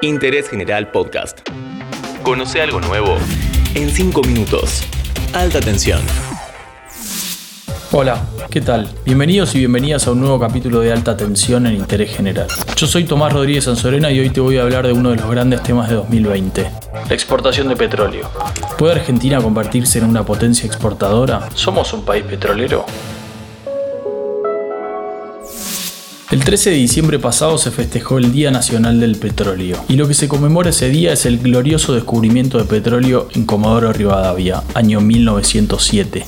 Interés General Podcast. Conoce algo nuevo en 5 minutos. Alta tensión. Hola, ¿qué tal? Bienvenidos y bienvenidas a un nuevo capítulo de Alta Tensión en Interés General. Yo soy Tomás Rodríguez Sanzorena y hoy te voy a hablar de uno de los grandes temas de 2020, la exportación de petróleo. ¿Puede Argentina convertirse en una potencia exportadora? ¿Somos un país petrolero? El 13 de diciembre pasado se festejó el Día Nacional del Petróleo, y lo que se conmemora ese día es el glorioso descubrimiento de petróleo en Comodoro Rivadavia, año 1907.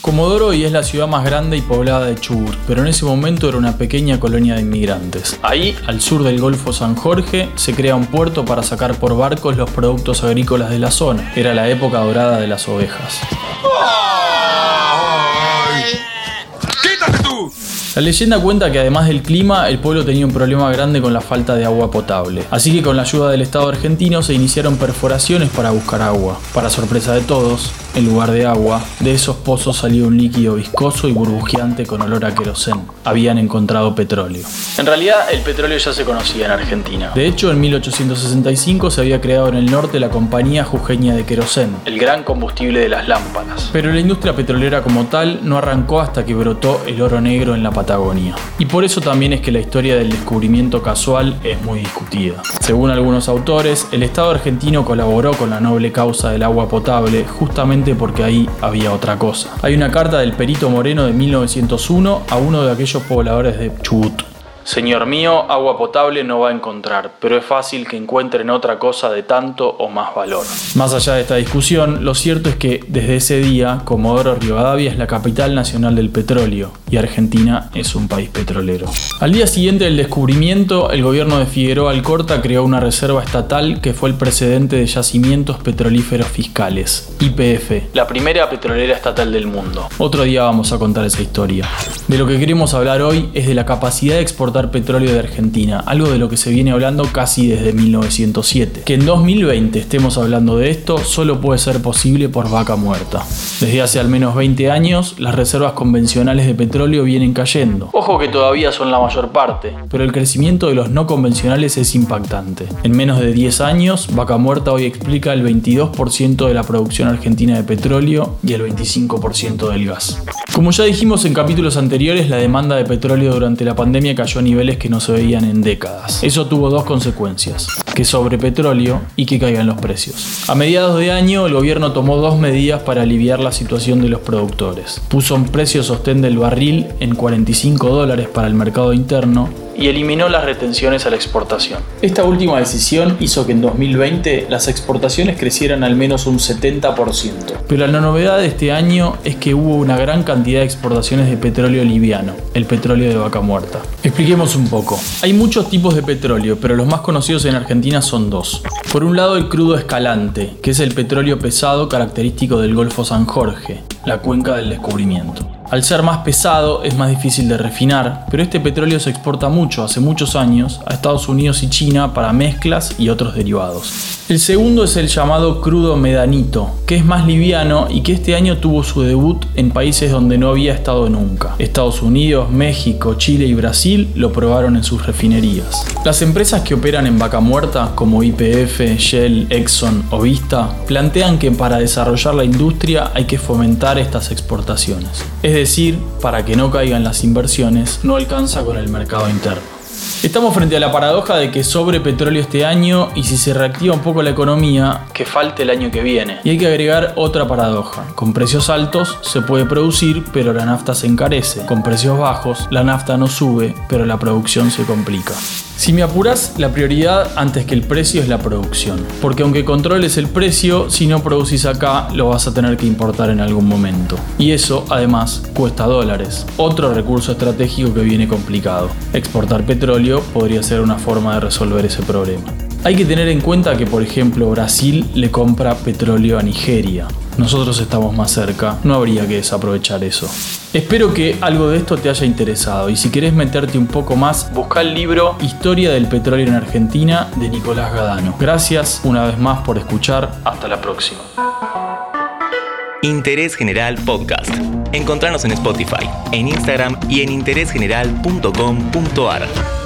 Comodoro hoy es la ciudad más grande y poblada de Chubut, pero en ese momento era una pequeña colonia de inmigrantes. Ahí, al sur del Golfo San Jorge, se crea un puerto para sacar por barcos los productos agrícolas de la zona. Era la época dorada de las ovejas. La leyenda cuenta que además del clima, el pueblo tenía un problema grande con la falta de agua potable. Así que con la ayuda del Estado argentino se iniciaron perforaciones para buscar agua. Para sorpresa de todos, en lugar de agua, de esos pozos salió un líquido viscoso y burbujeante con olor a querosén. Habían encontrado petróleo. En realidad, el petróleo ya se conocía en Argentina. De hecho, en 1865 se había creado en el norte la compañía jujeña de querosén, el gran combustible de las lámparas. Pero la industria petrolera como tal no arrancó hasta que brotó el oro negro en la Y por eso también es que la historia del descubrimiento casual es muy discutida. Según algunos autores, el Estado argentino colaboró con la noble causa del agua potable justamente porque ahí había otra cosa. Hay una carta del perito Moreno de 1901 a uno de aquellos pobladores de Chubut. Señor mío, agua potable no va a encontrar, pero es fácil que encuentren otra cosa de tanto o más valor. Más allá de esta discusión, lo cierto es que desde ese día, Comodoro Rivadavia es la capital nacional del petróleo y Argentina es un país petrolero. Al día siguiente del descubrimiento, el gobierno de Figueroa Alcorta creó una reserva estatal que fue el precedente de yacimientos petrolíferos fiscales, IPF, la primera petrolera estatal del mundo. Otro día vamos a contar esa historia. De lo que queremos hablar hoy es de la capacidad de exportación petróleo de Argentina, algo de lo que se viene hablando casi desde 1907. Que en 2020 estemos hablando de esto solo puede ser posible por vaca muerta. Desde hace al menos 20 años, las reservas convencionales de petróleo vienen cayendo. Ojo que todavía son la mayor parte, pero el crecimiento de los no convencionales es impactante. En menos de 10 años, vaca muerta hoy explica el 22% de la producción argentina de petróleo y el 25% del gas. Como ya dijimos en capítulos anteriores, la demanda de petróleo durante la pandemia cayó niveles que no se veían en décadas. Eso tuvo dos consecuencias, que sobre petróleo y que caigan los precios. A mediados de año, el gobierno tomó dos medidas para aliviar la situación de los productores. Puso un precio sostén del barril en 45 dólares para el mercado interno y eliminó las retenciones a la exportación. Esta última decisión hizo que en 2020 las exportaciones crecieran al menos un 70%. Pero la novedad de este año es que hubo una gran cantidad de exportaciones de petróleo liviano, el petróleo de vaca muerta. Expliquemos un poco. Hay muchos tipos de petróleo, pero los más conocidos en Argentina son dos. Por un lado el crudo escalante, que es el petróleo pesado característico del Golfo San Jorge, la cuenca del descubrimiento. Al ser más pesado es más difícil de refinar, pero este petróleo se exporta mucho, hace muchos años, a Estados Unidos y China para mezclas y otros derivados. El segundo es el llamado crudo medanito, que es más liviano y que este año tuvo su debut en países donde no había estado nunca. Estados Unidos, México, Chile y Brasil lo probaron en sus refinerías. Las empresas que operan en vaca muerta, como IPF, Shell, Exxon o Vista, plantean que para desarrollar la industria hay que fomentar estas exportaciones. Es decir, para que no caigan las inversiones, no alcanza con el mercado interno. Estamos frente a la paradoja de que sobre petróleo este año y si se reactiva un poco la economía, que falte el año que viene. Y hay que agregar otra paradoja. Con precios altos se puede producir, pero la nafta se encarece. Con precios bajos, la nafta no sube, pero la producción se complica. Si me apuras, la prioridad antes que el precio es la producción. Porque aunque controles el precio, si no producís acá, lo vas a tener que importar en algún momento. Y eso, además, cuesta dólares. Otro recurso estratégico que viene complicado. Exportar podría ser una forma de resolver ese problema. Hay que tener en cuenta que, por ejemplo, Brasil le compra petróleo a Nigeria. Nosotros estamos más cerca, no habría que desaprovechar eso. Espero que algo de esto te haya interesado y si querés meterte un poco más, busca el libro Historia del petróleo en Argentina de Nicolás Gadano. Gracias una vez más por escuchar, hasta la próxima. Interés General Podcast. Encontrarnos en Spotify, en Instagram y en interésgeneral.com.ar.